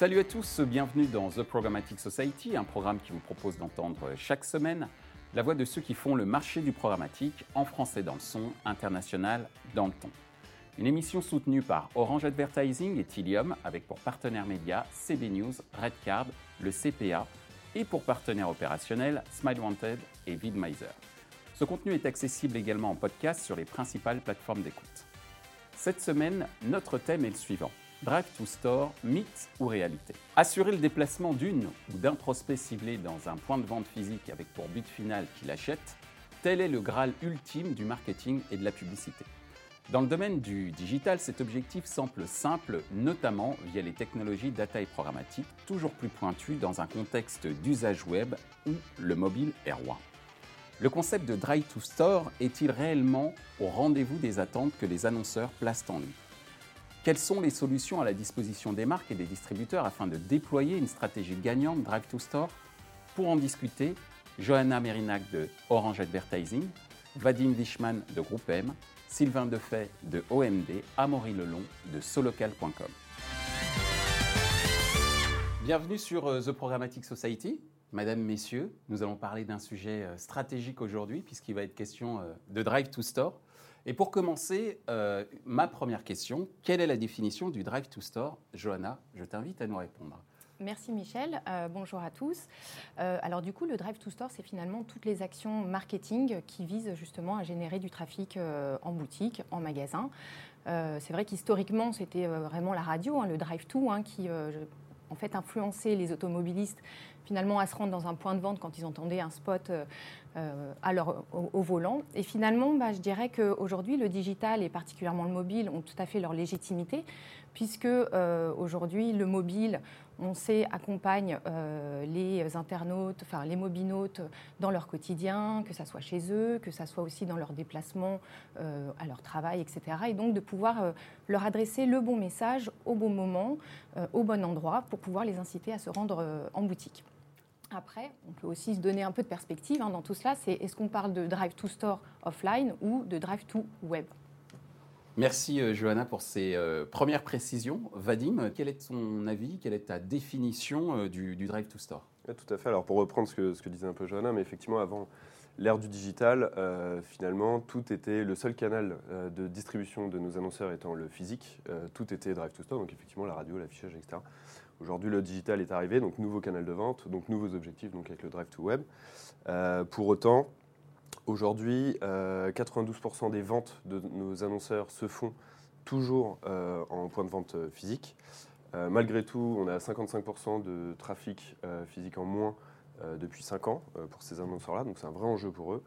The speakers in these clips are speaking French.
Salut à tous, bienvenue dans The Programmatic Society, un programme qui vous propose d'entendre chaque semaine la voix de ceux qui font le marché du programmatique en français dans le son, international dans le ton. Une émission soutenue par Orange Advertising et Tilium avec pour partenaires médias CB News, Redcard, le CPA et pour partenaires opérationnels Smile Wanted et VidMiser. Ce contenu est accessible également en podcast sur les principales plateformes d'écoute. Cette semaine, notre thème est le suivant. Drive to Store, mythe ou réalité Assurer le déplacement d'une ou d'un prospect ciblé dans un point de vente physique avec pour but final qu'il achète, tel est le Graal ultime du marketing et de la publicité. Dans le domaine du digital, cet objectif semble simple, notamment via les technologies data et programmatique, toujours plus pointues dans un contexte d'usage web où le mobile est roi. Le concept de Drive to Store est-il réellement au rendez-vous des attentes que les annonceurs placent en lui? Quelles sont les solutions à la disposition des marques et des distributeurs afin de déployer une stratégie gagnante Drive to Store? Pour en discuter, Johanna Merinac de Orange Advertising, Vadim Wishman de Groupe M, Sylvain Defay de OMD, Amaury Lelon de solocal.com. Bienvenue sur euh, The Programmatic Society. Madame, Messieurs, nous allons parler d'un sujet euh, stratégique aujourd'hui puisqu'il va être question euh, de Drive to Store. Et pour commencer, euh, ma première question, quelle est la définition du Drive to Store? Johanna, je t'invite à nous répondre. Merci Michel, bonjour à tous. alors du coup, le Drive to Store, c'est finalement toutes les actions marketing qui visent justement à générer du trafic en boutique, en magasin. c'est vrai qu'historiquement, c'était vraiment la radio, hein, le Drive to, hein, qui en fait influençait les automobilistes finalement à se rendre dans un point de vente quand ils entendaient un spot euh, euh, au, volant. Et finalement, bah, je dirais qu'aujourd'hui, le digital et particulièrement le mobile ont tout à fait leur légitimité, puisque euh, aujourd'hui, le mobile, on sait, accompagne les internautes, enfin les mobinautes dans leur quotidien, que ce soit chez eux, que ce soit aussi dans leurs déplacements, à leur travail, etc. Et donc de pouvoir leur adresser le bon message au bon moment, au bon endroit, pour pouvoir les inciter à se rendre en boutique. Après, on peut aussi se donner un peu de perspective hein, dans tout cela. C'est est-ce qu'on parle de drive to store offline ou de drive to web Merci euh, Johanna pour ces euh, premières précisions. Vadim, quel est ton avis, quelle est ta définition euh, du, drive to store? Tout à fait. Alors pour reprendre ce que, disait un peu Johanna, mais effectivement avant l'ère du digital, finalement tout était le seul canal de distribution de nos annonceurs étant le physique. tout était drive to store, donc effectivement la radio, l'affichage, etc. Aujourd'hui, le digital est arrivé, donc nouveau canal de vente, donc nouveaux objectifs, donc avec le drive to web. Pour autant, aujourd'hui, 92% euh, des ventes de nos annonceurs se font toujours euh, en point de vente physique. malgré tout, on a 55% de trafic physique en moins depuis 5 ans pour ces annonceurs-là, donc c'est un vrai enjeu pour eux.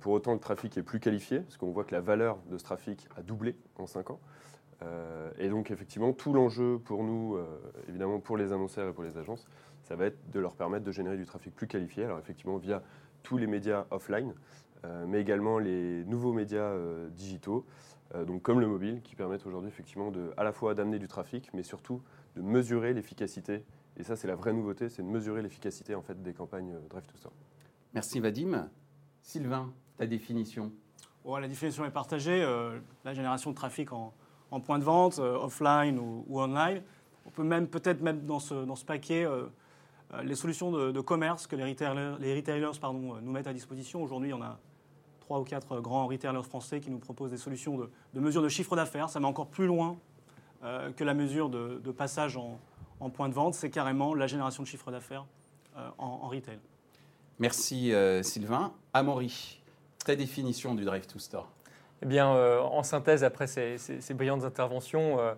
pour autant, le trafic est plus qualifié, parce qu'on voit que la valeur de ce trafic a doublé en 5 ans. Euh, et donc effectivement, tout l'enjeu pour nous, euh, évidemment pour les annonceurs et pour les agences, ça va être de leur permettre de générer du trafic plus qualifié, alors effectivement via tous les médias offline, euh, mais également les nouveaux médias digitaux, donc comme le mobile, qui permettent aujourd'hui effectivement de, à la fois d'amener du trafic, mais surtout de mesurer l'efficacité. Et ça, c'est la vraie nouveauté, c'est de mesurer l'efficacité en fait des campagnes Drive to Store. Merci Vadim. Sylvain, ta définition La définition est partagée. la génération de trafic en, en point de vente, euh, offline ou, online. On peut même peut-être mettre dans ce, dans ce paquet euh, euh, les solutions de, commerce que les retailers, les retailers pardon, nous mettent à disposition. Aujourd'hui, on a trois ou quatre grands retailers français qui nous proposent des solutions de, de mesure de chiffre d'affaires. Ça va encore plus loin que la mesure de, passage en, en, point de vente. C'est carrément la génération de chiffre d'affaires en, en, retail. Merci Sylvain. Amaury, ta définition du Drive to Store eh bien, euh, en synthèse, après ces, brillantes interventions, euh,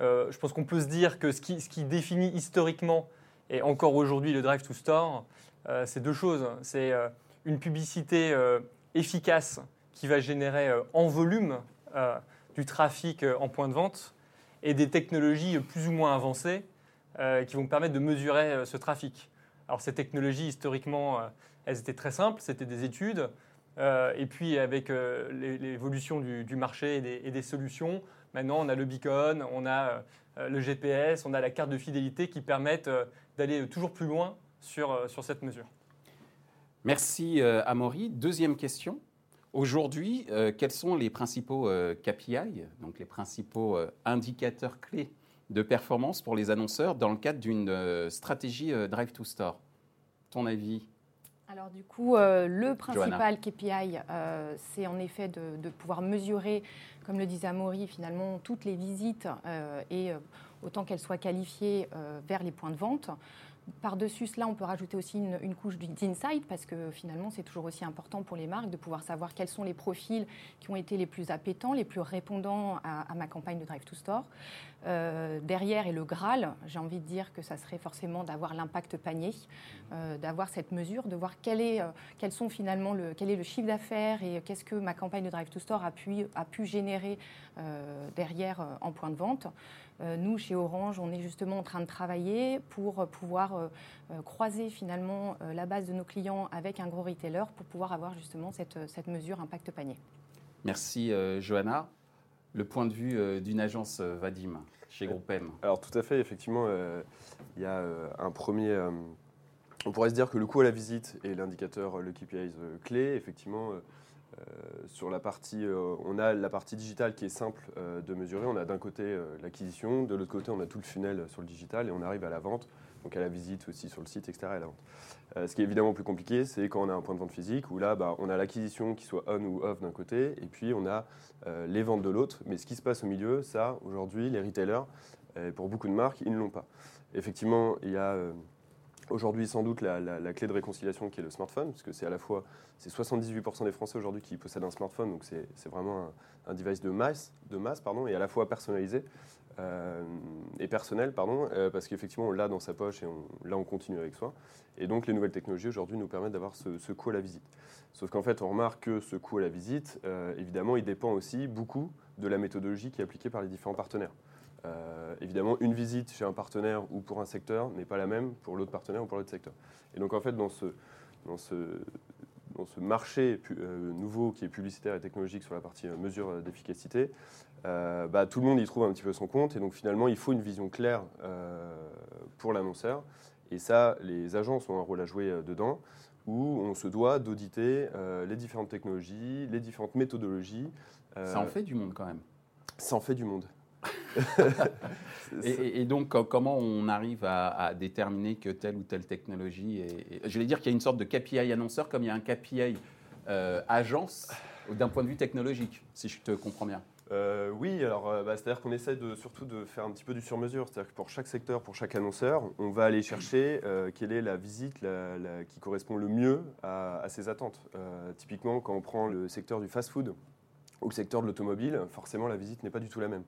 euh, je pense qu'on peut se dire que ce qui, ce qui, définit historiquement et encore aujourd'hui le Drive to Store, c'est deux choses. C'est une publicité efficace qui va générer en volume du trafic en point de vente et des technologies plus ou moins avancées qui vont permettre de mesurer ce trafic. Alors ces technologies, historiquement, elles étaient très simples, c'était des études. Euh, et puis avec euh, l'évolution du, marché et des, solutions, maintenant on a le beacon, on a euh, le GPS, on a la carte de fidélité qui permettent d'aller toujours plus loin sur, sur cette mesure. Merci Amaury. Deuxième question. Aujourd'hui, quels sont les principaux KPI, donc les principaux indicateurs clés de performance pour les annonceurs dans le cadre d'une euh, stratégie euh, Drive to Store? Ton avis? Alors du coup, euh, le principal KPI, euh, c'est en effet de, de, pouvoir mesurer, comme le disait Amaury, finalement toutes les visites euh, et autant qu'elles soient qualifiées vers les points de vente. Par-dessus cela, on peut rajouter aussi une, couche d'insight parce que finalement, c'est toujours aussi important pour les marques de pouvoir savoir quels sont les profils qui ont été les plus appétants, les plus répondants à, ma campagne de Drive to Store. Euh, derrière, et le Graal, j'ai envie de dire que ça serait forcément d'avoir l'impact panier, euh, d'avoir cette mesure, de voir quel est, euh, quels sont finalement le, quel est le chiffre d'affaires et qu'est-ce que ma campagne de Drive to Store a pu, générer euh, derrière en point de vente. Euh, nous, chez Orange, on est justement en train de travailler pour pouvoir euh, croiser finalement la base de nos clients avec un gros retailer pour pouvoir avoir justement cette, cette mesure impact panier. Merci Johanna. Le point de vue d'une agence Vadim chez Groupe M. Alors tout à fait, effectivement, il y a un premier... on pourrait se dire que le coût à la visite est l'indicateur, le KPI clé. Effectivement, euh, sur la partie, euh, on a la partie digitale qui est simple euh, de mesurer. On a d'un côté l'acquisition, de l'autre côté on a tout le funnel sur le digital et on arrive à la vente, donc à la visite aussi sur le site, etc. Et la vente. ce qui est évidemment plus compliqué, c'est quand on a un point de vente physique où là, bah, on a l'acquisition qui soit on ou off d'un côté et puis on a les ventes de l'autre. Mais ce qui se passe au milieu, ça, aujourd'hui, les retailers, pour beaucoup de marques, ils ne l'ont pas. Effectivement, il y a Aujourd'hui, sans doute, la, clé de réconciliation qui est le smartphone, parce que c'est à la fois c'est 78% des Français aujourd'hui qui possèdent un smartphone, donc c'est vraiment un, device de masse, de masse pardon, et à la fois personnalisé euh, et personnel, pardon, euh, parce qu'effectivement on l'a dans sa poche et là on continue avec soi. Et donc les nouvelles technologies aujourd'hui nous permettent d'avoir ce, ce, coût à la visite. Sauf qu'en fait on remarque que ce coût à la visite, euh, évidemment, il dépend aussi beaucoup de la méthodologie qui est appliquée par les différents partenaires. Euh, évidemment, une visite chez un partenaire ou pour un secteur n'est pas la même pour l'autre partenaire ou pour l'autre secteur. Et donc, en fait, dans ce, dans ce, dans ce marché euh, nouveau qui est publicitaire et technologique sur la partie euh, mesure d'efficacité, bah, tout le monde y trouve un petit peu son compte. Et donc, finalement, il faut une vision claire pour l'annonceur. Et ça, les agences ont un rôle à jouer dedans, où on se doit d'auditer les différentes technologies, les différentes méthodologies. ça en fait du monde quand même. Ça en fait du monde. Et, et, donc, comment on arrive à, à, déterminer que telle ou telle technologie est. Je vais dire qu'il y a une sorte de KPI annonceur comme il y a un KPI euh, agence d'un point de vue technologique, si je te comprends bien. Euh, oui, alors euh, bah, c'est-à-dire qu'on essaie de, surtout de faire un petit peu du sur-mesure. C'est-à-dire que pour chaque secteur, pour chaque annonceur, on va aller chercher euh, quelle est la visite la, la, qui correspond le mieux à, à ses attentes. Typiquement, quand on prend le secteur du fast-food le secteur de l'automobile, forcément la visite n'est pas du tout la même.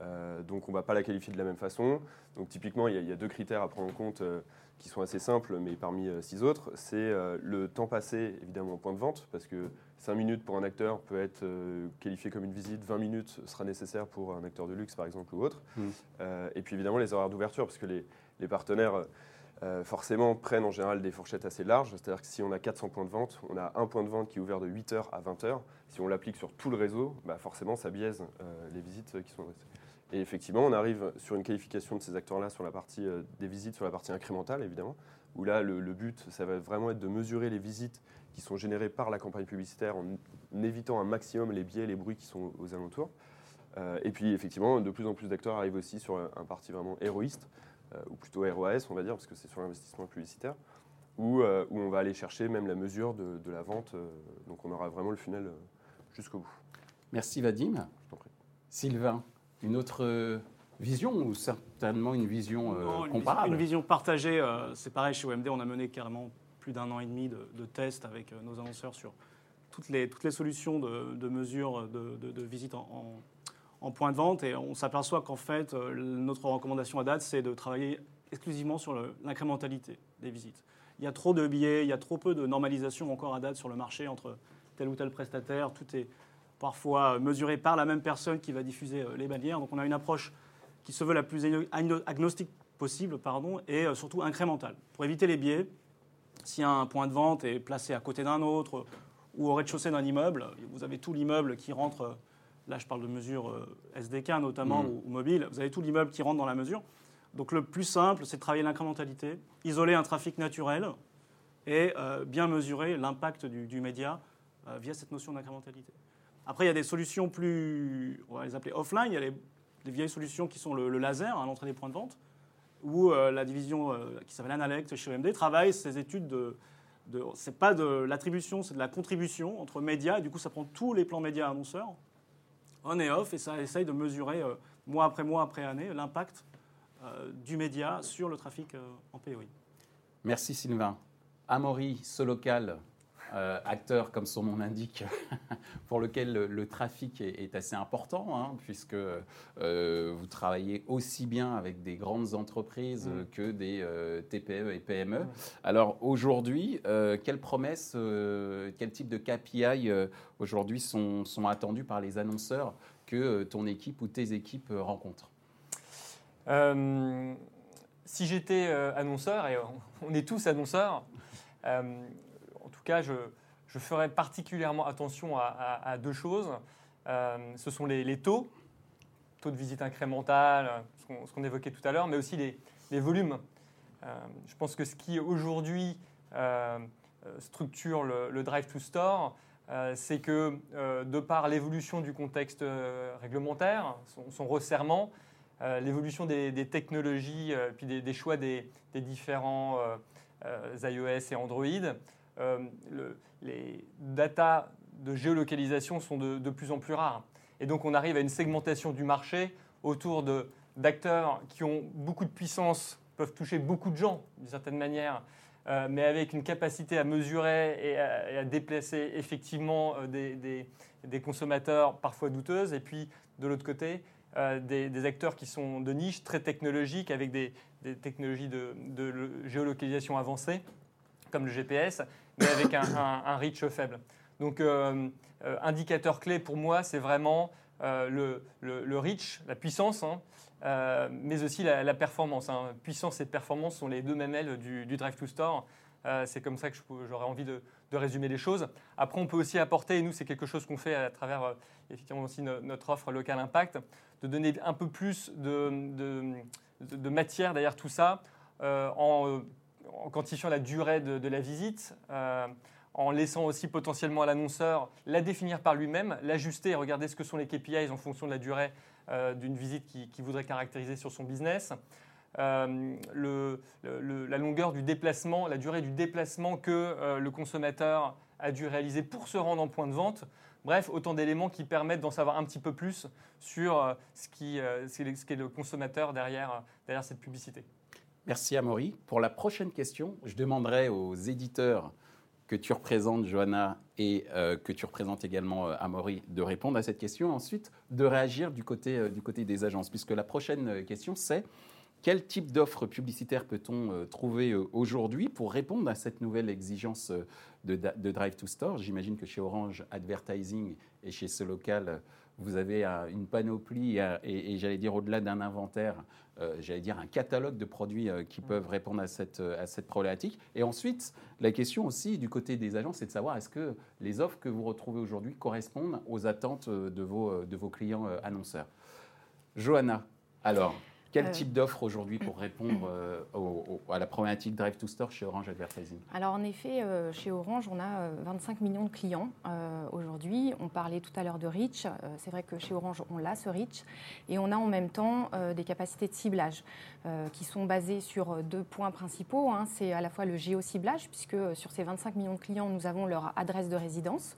Euh, donc on ne va pas la qualifier de la même façon. Donc typiquement, il y, a, il y a deux critères à prendre en compte euh, qui sont assez simples, mais parmi euh, six autres. C'est le temps passé, évidemment, au point de vente, parce que 5 minutes pour un acteur peut être qualifié comme une visite, 20 minutes sera nécessaire pour un acteur de luxe, par exemple, ou autre. Mmh. et puis évidemment, les horaires d'ouverture, parce que les, les partenaires... Euh, forcément prennent en général des fourchettes assez larges. C'est-à-dire que si on a 400 points de vente, on a un point de vente qui est ouvert de 8h à 20h. Si on l'applique sur tout le réseau, bah forcément ça biaise euh, les visites qui sont restées. Et effectivement, on arrive sur une qualification de ces acteurs-là sur la partie euh, des visites, sur la partie incrémentale évidemment, où là le, but, ça va vraiment être de mesurer les visites qui sont générées par la campagne publicitaire en évitant un maximum les biais, les bruits qui sont aux alentours. Et puis effectivement, de plus en plus d'acteurs arrivent aussi sur un, parti vraiment héroïste ou plutôt ROAS, on va dire, parce que c'est sur l'investissement publicitaire, où, euh, où, on va aller chercher même la mesure de, de la vente. Euh, donc on aura vraiment le funnel jusqu'au bout. Merci Vadim. Sylvain, une autre vision ou certainement une vision non, une comparable vision, Une vision partagée, c'est pareil chez OMD, on a mené carrément plus d'un an et demi de, de tests avec nos annonceurs sur toutes les, toutes les solutions de, de mesure de, de, visite en, en en point de vente et on s'aperçoit qu'en fait, euh, notre recommandation à date, c'est de travailler exclusivement sur l'incrémentalité des visites. Il y a trop de billets, il y a trop peu de normalisation encore à date sur le marché entre tel ou tel prestataire. Tout est parfois mesuré par la même personne qui va diffuser euh, les bannières. Donc on a une approche qui se veut la plus agnostique possible pardon, et euh, surtout incrémentale. Pour éviter les biais, si un point de vente est placé à côté d'un autre ou au rez-de-chaussée d'un immeuble, vous avez tout l'immeuble qui rentre Là, je parle de mesures euh, SDK notamment mmh. ou, mobile. Vous avez tout l'immeuble qui rentre dans la mesure. Donc le plus simple, c'est de travailler l'incrémentalité, isoler un trafic naturel et euh, bien mesurer l'impact du, du, média euh, via cette notion d'incrémentalité. Après, il y a des solutions plus, on va les appeler offline. Il y a les, des vieilles solutions qui sont le, laser à l'entrée des points de vente, où la division qui s'appelle Analect chez EMD travaille ces études de, de c'est pas de l'attribution, c'est de la contribution entre médias, et du coup ça prend tous les plans médias annonceurs, on et off, et ça essaye de mesurer mois après mois après année l'impact du média sur le trafic en POI. Merci Sylvain. Amaury, ce local, euh, acteur, comme son nom l'indique, pour lequel le, trafic est, assez important, hein, puisque euh, vous travaillez aussi bien avec des grandes entreprises mm. que des euh, TPE et PME. Mm. Alors aujourd'hui, quelles promesses, quel type de KPI aujourd'hui sont, sont attendus par les annonceurs que ton équipe ou tes équipes rencontrent? Si j'étais annonceur, et on est tous annonceurs, en tout cas, je, ferai particulièrement attention à, deux choses. Euh, ce sont les, taux, taux de visite incrémentale, ce qu'on évoquait tout à l'heure, mais aussi les, volumes. Euh, je pense que ce qui aujourd'hui euh, structure le, drive to store, c'est que de par l'évolution du contexte réglementaire, son, resserrement, l'évolution des, technologies, puis des, choix des, différents iOS et Android, euh, les data de géolocalisation sont de, plus en plus rares. Et donc on arrive à une segmentation du marché autour d'acteurs qui ont beaucoup de puissance, peuvent toucher beaucoup de gens d'une certaine manière, euh, mais avec une capacité à mesurer et à, déplacer effectivement euh, des, consommateurs parfois douteuses. Et puis de l'autre côté, des, acteurs qui sont de niche, très technologiques, avec des, technologies de géolocalisation avancées, comme le GPS, mais avec un, reach faible. Donc, euh, euh, indicateur clé pour moi, c'est vraiment euh, le, reach, la puissance, hein, mais aussi la, performance. Hein. Puissance et performance sont les deux mamelles du, du Drive to Store. c'est comme ça que j'aurais envie de, résumer les choses. Après, on peut aussi apporter, et nous, c'est quelque chose qu'on fait à travers effectivement aussi notre offre Local Impact, de donner un peu plus de, de matière derrière tout ça en en quantifiant la durée de, la visite, euh, en laissant aussi potentiellement à l'annonceur la définir par lui-même, l'ajuster et regarder ce que sont les KPIs en fonction de la durée euh, d'une visite qu'il qui voudrait caractériser sur son business. Euh, la longueur du déplacement, la durée du déplacement que le consommateur a dû réaliser pour se rendre en point de vente. Bref, autant d'éléments qui permettent d'en savoir un petit peu plus sur ce qu'est le consommateur derrière, derrière cette publicité. Merci Amaury. Pour la prochaine question, je demanderai aux éditeurs que tu représentes, Johanna, et euh, que tu représentes également, euh, Amaury, de répondre à cette question. Ensuite, de réagir du côté, euh, du côté des agences, puisque la prochaine question, c'est quel type d'offres publicitaires peut-on trouver aujourd'hui pour répondre à cette nouvelle exigence de, de Drive to Store? J'imagine que chez Orange Advertising et chez ce local, vous avez une panoplie et, j'allais dire au-delà d'un inventaire, euh, j'allais dire un catalogue de produits euh, qui peuvent répondre à cette, à cette problématique. Et ensuite, la question aussi du côté des agents, c'est de savoir est-ce que les offres que vous retrouvez aujourd'hui correspondent aux attentes de vos, de vos clients euh, annonceurs. Johanna, alors, quel euh, type d'offre aujourd'hui pour répondre euh, à la problématique Drive to Store chez Orange Advertising? Alors en effet, euh, chez Orange, on a 25 millions de clients aujourd'hui. On parlait tout à l'heure de reach. C'est vrai que chez Orange, on l'a ce reach. Et on a en même temps des capacités de ciblage qui sont basées sur deux points principaux. Hein. C'est à la fois le géociblage, puisque sur ces 25 millions de clients, nous avons leur adresse de résidence.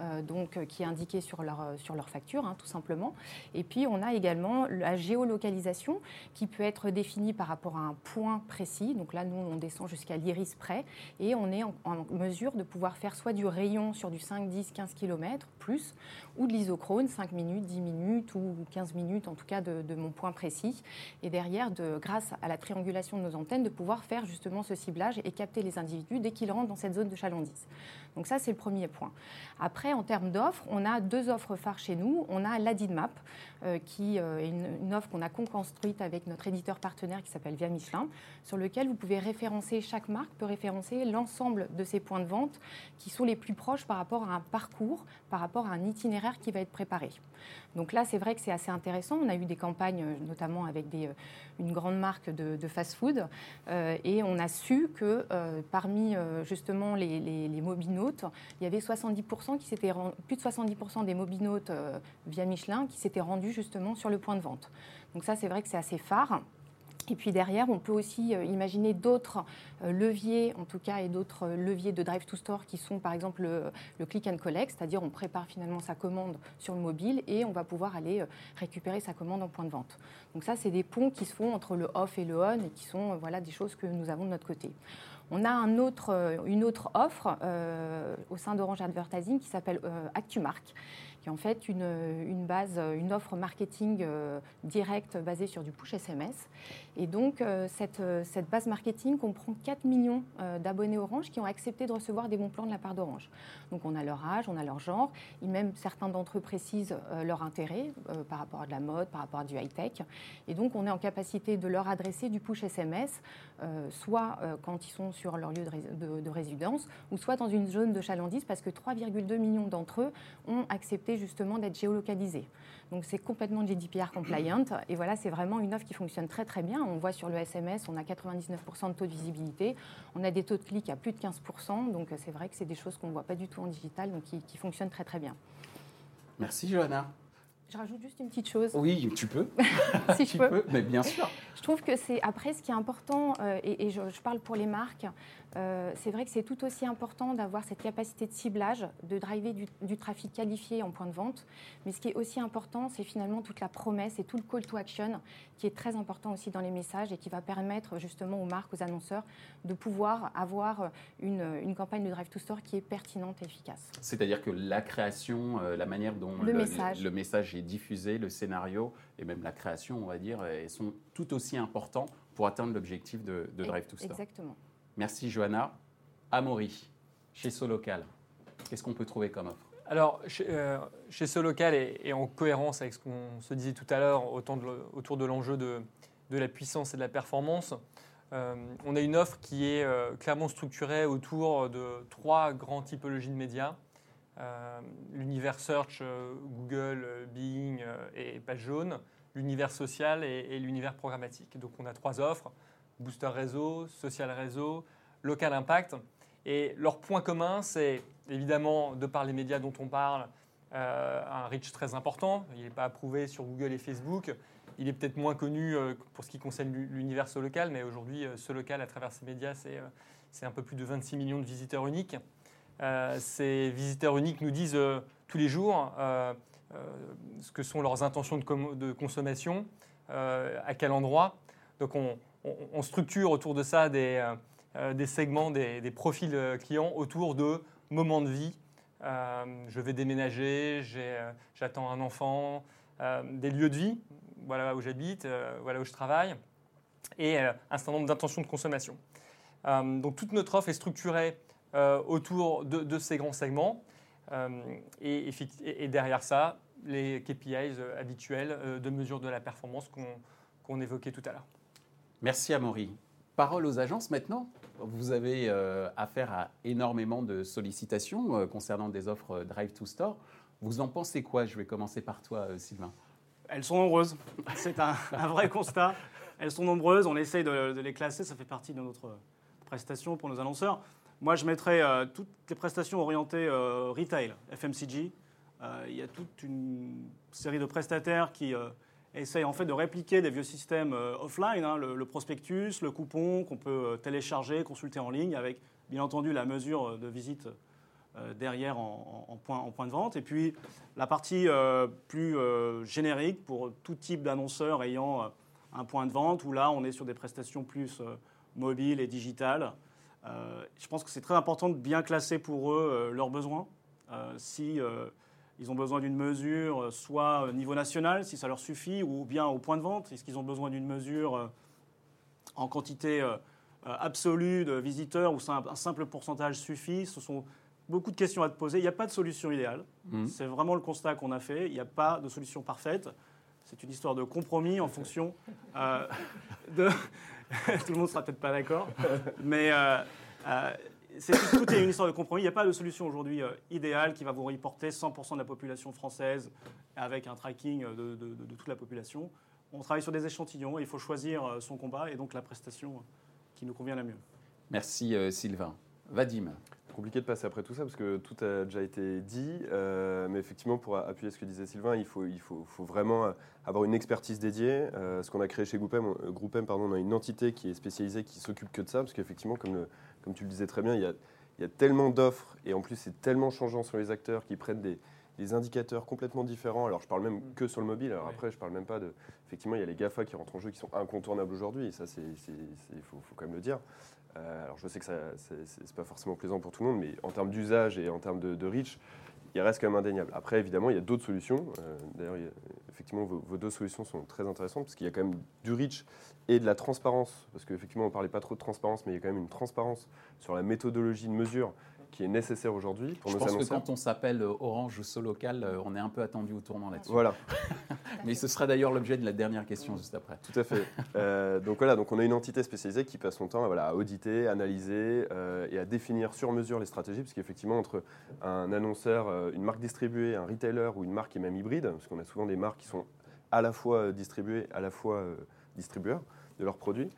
Euh, donc, euh, qui est indiqué sur leur, euh, sur leur facture, hein, tout simplement. Et puis, on a également la géolocalisation qui peut être définie par rapport à un point précis. Donc là, nous, on descend jusqu'à l'iris près et on est en, mesure de pouvoir faire soit du rayon sur du 5, 10, 15 km plus, ou de l'isochrone, 5 minutes, 10 minutes ou 15 minutes, en tout cas, de, mon point précis. Et derrière, de, grâce à la triangulation de nos antennes, de pouvoir faire justement ce ciblage et capter les individus dès qu'ils rentrent dans cette zone de chalandise. Donc ça, c'est le premier point. Après, en termes d'offres, on a deux offres phares chez nous. On a l'Adidmap, euh, qui euh, est une, offre qu'on a co-construite avec notre éditeur partenaire qui s'appelle Via Michelin, sur lequel vous pouvez référencer, chaque marque peut référencer l'ensemble de ses points de vente qui sont les plus proches par rapport à un parcours, par rapport à un itinéraire qui va être préparé. Donc là, c'est vrai que c'est assez intéressant. On a eu des campagnes, euh, notamment avec une grande marque de, fast-food, et on a su que parmi justement les, les, les mobinautes, il y avait 70% qui s'étaient plus de 70% des mobinautes euh, via Michelin qui s'étaient rendus justement sur le point de vente. Donc ça, c'est vrai que c'est assez phare. Et puis derrière, on peut aussi euh, imaginer d'autres euh, leviers, en tout cas, et d'autres euh, leviers de Drive to Store qui sont par exemple le, click and collect, c'est-à-dire on prépare finalement sa commande sur le mobile et on va pouvoir aller récupérer sa commande en point de vente. Donc ça, c'est des ponts qui se font entre le off et le on et qui sont voilà, des choses que nous avons de notre côté. On a une autre offre au sein d'Orange Advertising qui s'appelle ActuMark, en fait une, base, une offre marketing euh, directe basée sur du push SMS. Et donc, euh, cette, euh, cette base marketing comprend 4 millions d'abonnés Orange qui ont accepté de recevoir des bons plans de la part d'Orange. Donc, on a leur âge, on a leur genre, et même certains d'entre eux précisent leur intérêt par rapport à de la mode, par rapport à du high-tech. Et donc, on est en capacité de leur adresser du push SMS, soit quand ils sont sur leur lieu de- de résidence, ou soit dans une zone de chalandise, parce que 3,2 millions d'entre eux ont accepté justement d'être géolocalisés. Donc c'est complètement GDPR compliant. Et voilà, c'est vraiment une offre qui fonctionne très très bien. On voit sur le SMS, on a 99% de taux de visibilité. On a des taux de clic à plus de 15%. Donc c'est vrai que c'est des choses qu'on ne voit pas du tout en digital, donc qui, qui fonctionnent très très bien. Merci Johanna. Je rajoute juste une petite chose, Oui, tu peux. si je tu peux. peux, mais bien sûr. Je trouve que c'est après ce qui est important, euh, et, et je, je parle pour les marques, euh, c'est vrai que c'est tout aussi important d'avoir cette capacité de ciblage, de driver du, du trafic qualifié en point de vente. Mais ce qui est aussi important, c'est finalement toute la promesse et tout le call to action qui est très important aussi dans les messages et qui va permettre justement aux marques, aux annonceurs de pouvoir avoir une, une campagne de drive to store qui est pertinente et efficace. C'est-à-dire que la création, euh, la manière dont Le message. le message est diffusé, le scénario et même la création, on va dire, elles sont tout aussi importants pour atteindre l'objectif de, de Drive to Store. Exactement. Merci Johanna. Amaury, chez Solocal, qu'est-ce qu'on peut trouver comme offre? Alors, chez, euh, chez ce local et, en cohérence avec ce qu'on se disait tout à l'heure autour de l'enjeu de, la puissance et de la performance, euh, on a une offre qui est euh, clairement structurée autour de trois grandes typologies de médias. Euh, l'univers search, Google, Bing et page jaune, l'univers social et, et l'univers programmatique. Donc on a trois offres, booster réseau, social réseau, local impact. Et leur point commun, c'est évidemment, de par les médias dont on parle, euh, un reach très important. Il n'est pas approuvé sur Google et Facebook. Il est peut-être moins connu euh, pour ce qui concerne l'u- l'univers local, mais aujourd'hui, euh, ce local, à travers ces médias, c'est un peu plus de 26 millions de visiteurs uniques. Ces visiteurs uniques nous disent tous les jours ce que sont leurs intentions de, consommation, à quel endroit. Donc on, structure autour de ça des, des segments, des, profils euh, clients autour de moments de vie. Euh, je vais déménager, euh, j'attends un enfant, euh, des lieux de vie, voilà où j'habite, euh, voilà où je travaille, et euh, un certain nombre d'intentions de consommation. Euh, donc toute notre offre est structurée euh, autour de, ces grands segments. Euh, et, derrière ça, les KPIs euh, habituels euh, de mesure de la performance qu'on qu'on évoquait tout à l'heure. Merci Amaury. Parole aux agences maintenant. Vous avez euh, affaire à énormément de sollicitations euh, concernant des offres euh, Drive to Store. Vous en pensez quoi? Je vais commencer par toi, Sylvain. Elles sont nombreuses. C'est un, vrai constat. Elles sont nombreuses. On essaye de, les classer. Ça fait partie de notre prestation pour nos annonceurs. Moi, je mettrais toutes les prestations orientées retail, FMCG. Il y a toute une série de prestataires qui euh, essayent en fait de répliquer des vieux systèmes euh, offline, hein, le, prospectus, le coupon qu'on peut euh, télécharger, consulter en ligne, avec bien entendu la mesure de visite euh, derrière en, point, de vente. Et puis la partie euh, plus euh, générique pour tout type d'annonceur ayant euh, un point de vente, où là on est sur des prestations plus euh, mobiles et digitales. Euh, je pense que c'est très important de bien classer pour eux euh, leurs besoins. Euh, si euh, ils ont besoin d'une mesure, euh, soit au niveau national, si ça leur suffit, ou bien au point de vente, est-ce qu'ils ont besoin d'une mesure euh, en quantité euh, euh, absolue de visiteurs, ou un simple pourcentage suffit? Ce sont beaucoup de questions à te poser. Il n'y a pas de solution idéale. Mhm. C'est vraiment le constat qu'on a fait. Il n'y a pas de solution parfaite. C'est une histoire de compromis en fonction euh, de. Tout le monde sera peut-être pas d'accord, mais euh, euh, c'est tout est une histoire de compromis. Il n'y a pas de solution aujourd'hui euh, idéale qui va vous reporter 100% de la population française avec un tracking de, de- de- de toute la population. On travaille sur des échantillons et il faut choisir euh, son combat et donc la prestation qui nous convient la mieux. Merci euh, Sylvain. Vadim. compliqué de passer après tout ça parce que tout a déjà été dit. Euh, mais effectivement, pour appuyer ce que disait Sylvain, il faut, il faut, faut vraiment avoir une expertise dédiée. Euh, ce qu'on a créé chez Groupem, Groupem pardon, on a une entité qui est spécialisée, qui s'occupe que de ça. Parce qu'effectivement, comme, comme tu le disais très bien, il y a, il y a tellement d'offres et en plus, c'est tellement changeant sur les acteurs qui prennent des, des indicateurs complètement différents. Alors, je parle même que sur le mobile. Alors, après, je parle même pas de. Effectivement, il y a les GAFA qui rentrent en jeu qui sont incontournables aujourd'hui. Et ça, il faut, faut, quand même le dire. Euh, alors, je sais que ce n'est pas forcément plaisant pour tout le monde, mais en termes d'usage et en termes de, reach, il reste quand même indéniable. Après, évidemment, il y a d'autres solutions. Euh, d'ailleurs, effectivement, vos, deux solutions sont très intéressantes parce qu'il y a quand même du reach et de la transparence. Parce qu'effectivement, on ne parlait pas trop de transparence, mais il y a quand même une transparence sur la méthodologie de mesure qui est nécessaire aujourd'hui pour Je nos pense que quand on s'appelle euh, Orange ou Solocal, euh, on est un peu attendu au tournant là-dessus. Voilà. Mais ce sera d'ailleurs l'objet de la dernière question juste après. Tout à fait. Euh, donc voilà, donc on a une entité spécialisée qui passe son temps voilà, à auditer, analyser et à définir sur mesure les stratégies, parce qu'effectivement entre un annonceur, une marque distribuée, un retailer ou une marque qui est même hybride, parce qu'on a souvent des marques qui sont à la fois distribuées, à la fois distributeurs de leurs produits.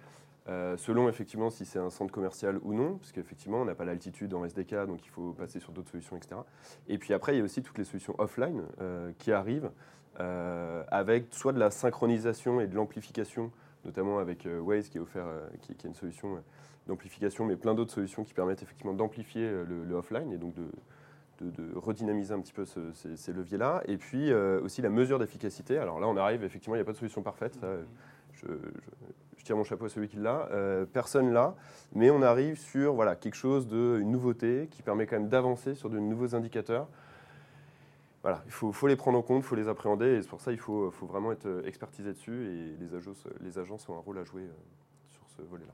Euh, selon effectivement si c'est un centre commercial ou non, parce qu'effectivement on n'a pas l'altitude en SDK, donc il faut passer sur d'autres solutions, etc. Et puis après, il y a aussi toutes les solutions offline euh, qui arrivent euh, avec soit de la synchronisation et de l'amplification, notamment avec Waze qui est offert, qui, est une solution d'amplification, mais plein d'autres solutions qui permettent effectivement d'amplifier le, offline et donc de, redynamiser un petit peu ces, leviers-là. Et puis aussi la mesure d'efficacité. Alors là, on arrive, effectivement, il n'y a pas de solution parfaite. Tire mon chapeau à celui qui l'a. Euh, personne là, mais on arrive sur voilà, quelque chose de une nouveauté qui permet quand même d'avancer sur de nouveaux indicateurs. Voilà, il faut, les prendre en compte, il faut les appréhender, et c'est pour ça qu'il faut, vraiment être euh, expertisé dessus, et les agences, les agences ont un rôle à jouer euh, sur ce volet-là.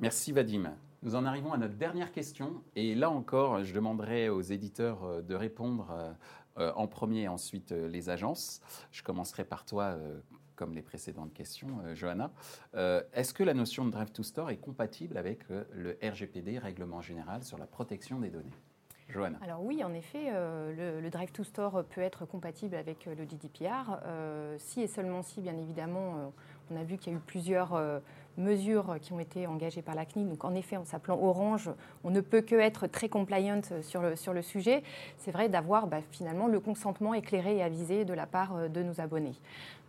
Merci Vadim. Nous en arrivons à notre dernière question, et là encore, je demanderai aux éditeurs de répondre en premier, ensuite les agences. Je commencerai par toi, comme les précédentes questions, euh, Johanna. Euh, est-ce que la notion de Drive to Store est compatible avec euh, le RGPD, Règlement général sur la protection des données? Johanna. Alors oui, en effet, le, Drive to Store peut être compatible avec le GDPR, si et seulement si, bien évidemment, on a vu qu'il y a eu plusieurs mesures qui ont été engagées par la CNIL. Donc en effet, en s'appelant Orange, on ne peut que être très compliant sur le, sur le sujet. C'est vrai d'avoir bah, finalement le consentement éclairé et avisé de la part euh, de nos abonnés.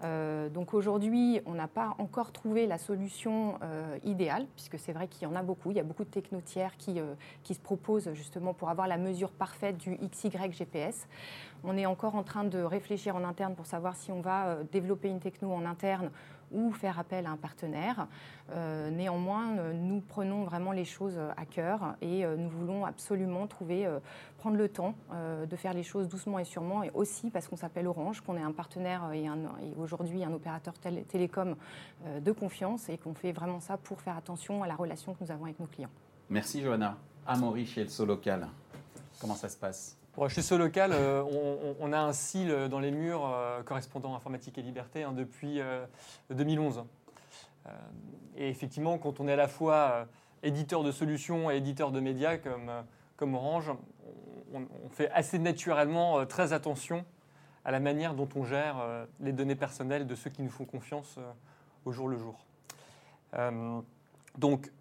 Euh, donc aujourd'hui, on n'a pas encore trouvé la solution euh, idéale, puisque c'est vrai qu'il y en a beaucoup. Il y a beaucoup de technotières qui, qui se proposent justement pour avoir la mesure parfaite du XY GPS. On est encore en train de réfléchir en interne pour savoir si on va développer une techno en interne ou faire appel à un partenaire. Euh, néanmoins, euh, nous prenons vraiment les choses à cœur et euh, nous voulons absolument trouver, prendre le temps de faire les choses doucement et sûrement, et aussi parce qu'on s'appelle Orange, qu'on est un partenaire et, aujourd'hui un opérateur télécom de confiance et qu'on fait vraiment ça pour faire attention à la relation que nous avons avec nos clients. Merci Johanna. Amaury chez le local, comment ça se passe? Chez ce local, euh, on, a un SIL dans les murs euh, correspondant informatique et liberté hein, depuis 2011. Euh, et effectivement, quand on est à la fois éditeur de solutions et éditeur de médias comme, comme Orange, on, fait assez naturellement très attention à la manière dont on gère les données personnelles de ceux qui nous font confiance au jour le jour. donc,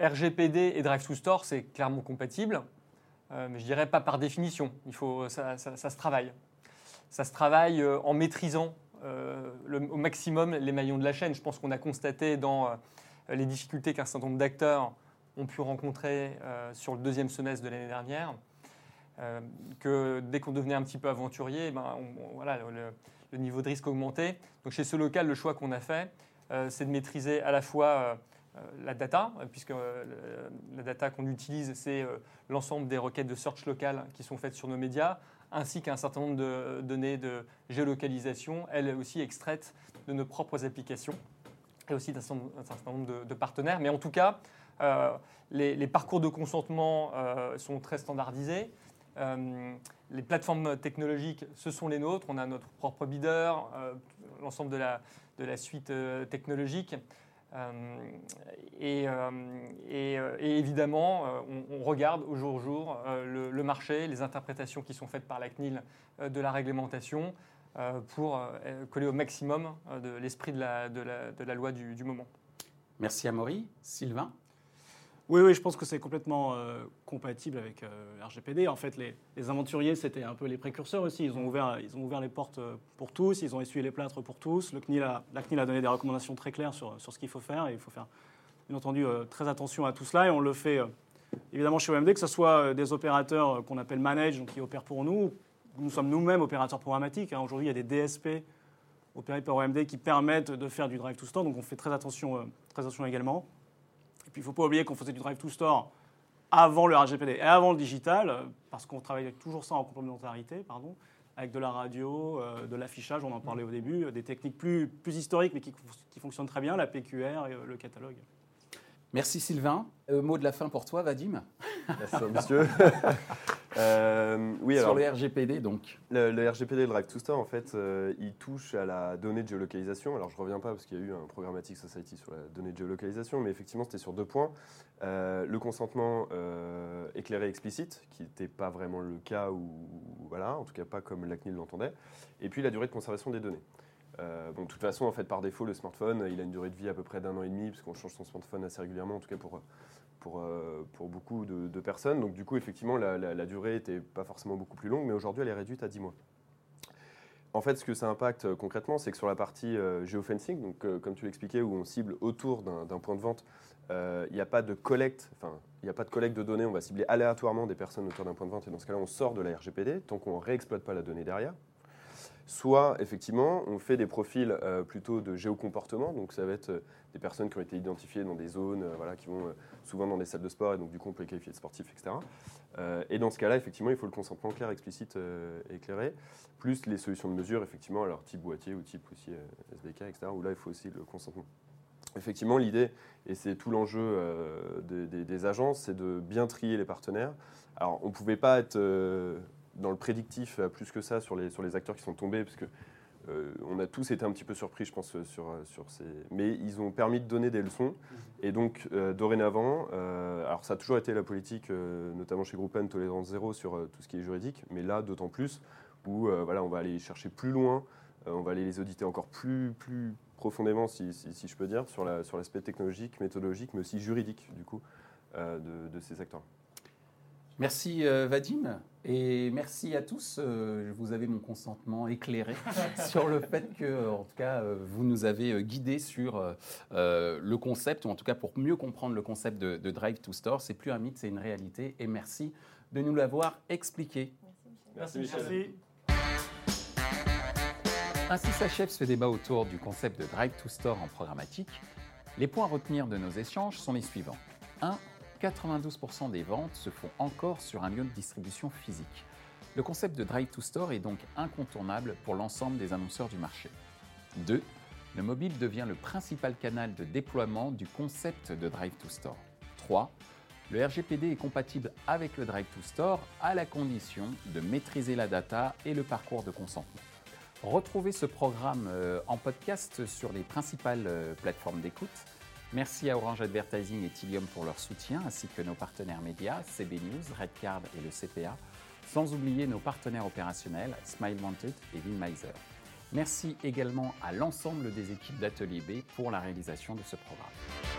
RGPD et Drive to Store, c'est clairement compatible. Euh, mais je dirais pas par définition. Il faut, ça, se travaille. Ça se travaille euh, en maîtrisant euh, au maximum les maillons de la chaîne. Je pense qu'on a constaté dans les difficultés qu'un certain nombre d'acteurs ont pu rencontrer sur le deuxième semestre de l'année dernière, que dès qu'on devenait un petit peu aventurier, ben, voilà, le, niveau de risque augmentait. Donc chez ce local, le choix qu'on a fait, c'est de maîtriser à la fois la data, puisque euh, la data qu'on utilise, c'est euh, l'ensemble des requêtes de search locales qui sont faites sur nos médias, ainsi qu'un certain nombre de données de géolocalisation, elles aussi extraites de nos propres applications, et aussi d'un certain nombre de, partenaires. Mais en tout cas, les, parcours de consentement sont très standardisés. les plateformes technologiques, ce sont les nôtres. On a notre propre bidder, l'ensemble de la, suite technologique. Euh, euh, euh, et, évidemment, on, regarde au jour le jour le, marché, les interprétations qui sont faites par la CNIL de la réglementation pour coller au maximum de l'esprit de la, loi du, moment. Merci Amaury. Sylvain? Oui, oui, je pense que c'est complètement euh, compatible avec euh, RGPD. En fait, les, aventuriers, c'était un peu les précurseurs aussi. Ils ont ouvert, ils ont ouvert les portes euh, pour tous, ils ont essuyé les plâtres pour tous. La CNIL a donné des recommandations très claires sur, sur ce qu'il faut faire et il faut faire, bien entendu, très attention à tout cela. Et on le fait évidemment chez OMD, que ce soit des opérateurs qu'on appelle manage, donc qui opèrent pour nous. Nous sommes nous-mêmes opérateurs programmatiques. hein. Aujourd'hui, il y a des DSP opérés par OMD qui permettent de faire du drive to store, donc on fait très attention, très attention également. Puis il ne faut pas oublier qu'on faisait du drive to store avant le RGPD et avant le digital, euh, parce qu'on travaillait toujours ça en complémentarité, pardon, avec de la radio, euh, de l'affichage, on en parlait au début, euh, des techniques plus, plus historiques mais qui, qui fonctionnent très bien, la PQR et le catalogue. Merci Sylvain. Euh, mot de la fin pour toi, Vadim, Merci, monsieur. Euh, oui, sur alors, le RGPD. Donc, le, le RGPD, le Drive to Store, en fait, euh, il touche à la donnée de géolocalisation. Alors, je reviens pas parce qu'il y a eu un Programmatic Society sur la donnée de géolocalisation, mais effectivement, c'était sur deux points. Euh, le consentement éclairé explicite, qui n'était pas vraiment le cas, ou voilà, en tout cas pas comme la CNIL l'entendait. Et puis la durée de conservation des données. Euh, de toute façon, en fait, par défaut, le smartphone, a une durée de vie à peu près d'un an et demi, parce qu'on change son smartphone assez régulièrement, en tout cas pour, pour, euh, beaucoup de, personnes. Donc, du coup, effectivement, la, durée n'était pas forcément beaucoup plus longue, mais aujourd'hui, elle est réduite à 10 mois. En fait, ce que ça impacte euh, concrètement, c'est que sur la partie euh, geofencing, donc, comme tu l'expliquais, où on cible autour d'un point de vente, il n'y a il n'y a pas de collecte de données, on va cibler aléatoirement des personnes autour d'un point de vente, et dans ce cas-là, on sort de la RGPD, tant qu'on ne réexploite pas la donnée derrière. Soit, effectivement, on fait des profils euh, plutôt de géocomportement, donc ça va être euh, des personnes qui ont été identifiées dans des zones, euh, voilà, qui vont souvent dans des salles de sport, et donc du coup on peut les qualifier de sportifs, etc. Et dans ce cas-là, effectivement, il faut le consentement clair, explicite, éclairé, plus les solutions de mesure, effectivement, alors type boîtier ou type aussi SDK, etc., où là il faut aussi le consentement. Effectivement, l'idée, et c'est tout l'enjeu des, des- agences, c'est de bien trier les partenaires. Alors, on ne pouvait pas être dans le prédictif euh, plus que ça sur les, sur les acteurs qui sont tombés, parce que euh, on a tous été un petit peu surpris, je pense, euh, sur, sur ces. Mais ils ont permis de donner des leçons. Et donc, euh, dorénavant, euh, alors ça a toujours été la politique, notamment chez Groupen, tolérance zéro sur tout ce qui est juridique, mais là, d'autant plus, où voilà, on va aller chercher plus loin, on va aller les auditer encore plus, plus profondément, si, si- si je peux dire, sur la- sur l'aspect technologique, méthodologique, mais aussi juridique, du coup, de, de ces acteurs. Merci euh, Vadim. Et merci à tous. Euh, vous avez mon consentement éclairé sur le fait que, en tout cas, euh, vous nous avez euh, guidés sur euh, euh, le concept, ou en tout cas pour mieux comprendre le concept de, de Drive to Store. C'est plus un mythe, c'est une réalité. Et merci de nous l'avoir expliqué. Merci, Merci. Ainsi s'achève ce débat autour du concept de Drive to Store en programmatique. Les points à retenir de nos échanges sont les suivants. 1. 92% des ventes se font encore sur un lieu de distribution physique. Le concept de Drive to Store est donc incontournable pour l'ensemble des annonceurs du marché. 2. Le mobile devient le principal canal de déploiement du concept de Drive to Store. 3. Le RGPD est compatible avec le Drive to Store à la condition de maîtriser la data et le parcours de consentement. Retrouvez ce programme euh, en podcast sur les principales euh, plateformes d'écoute. Merci à Orange Advertising et Tilium pour leur soutien, ainsi que nos partenaires médias, CB News, Redcard et le CPA, sans oublier nos partenaires opérationnels, Smile Wanted et Winmiser. Merci également à l'ensemble des équipes d'Atelier B pour la réalisation de ce programme.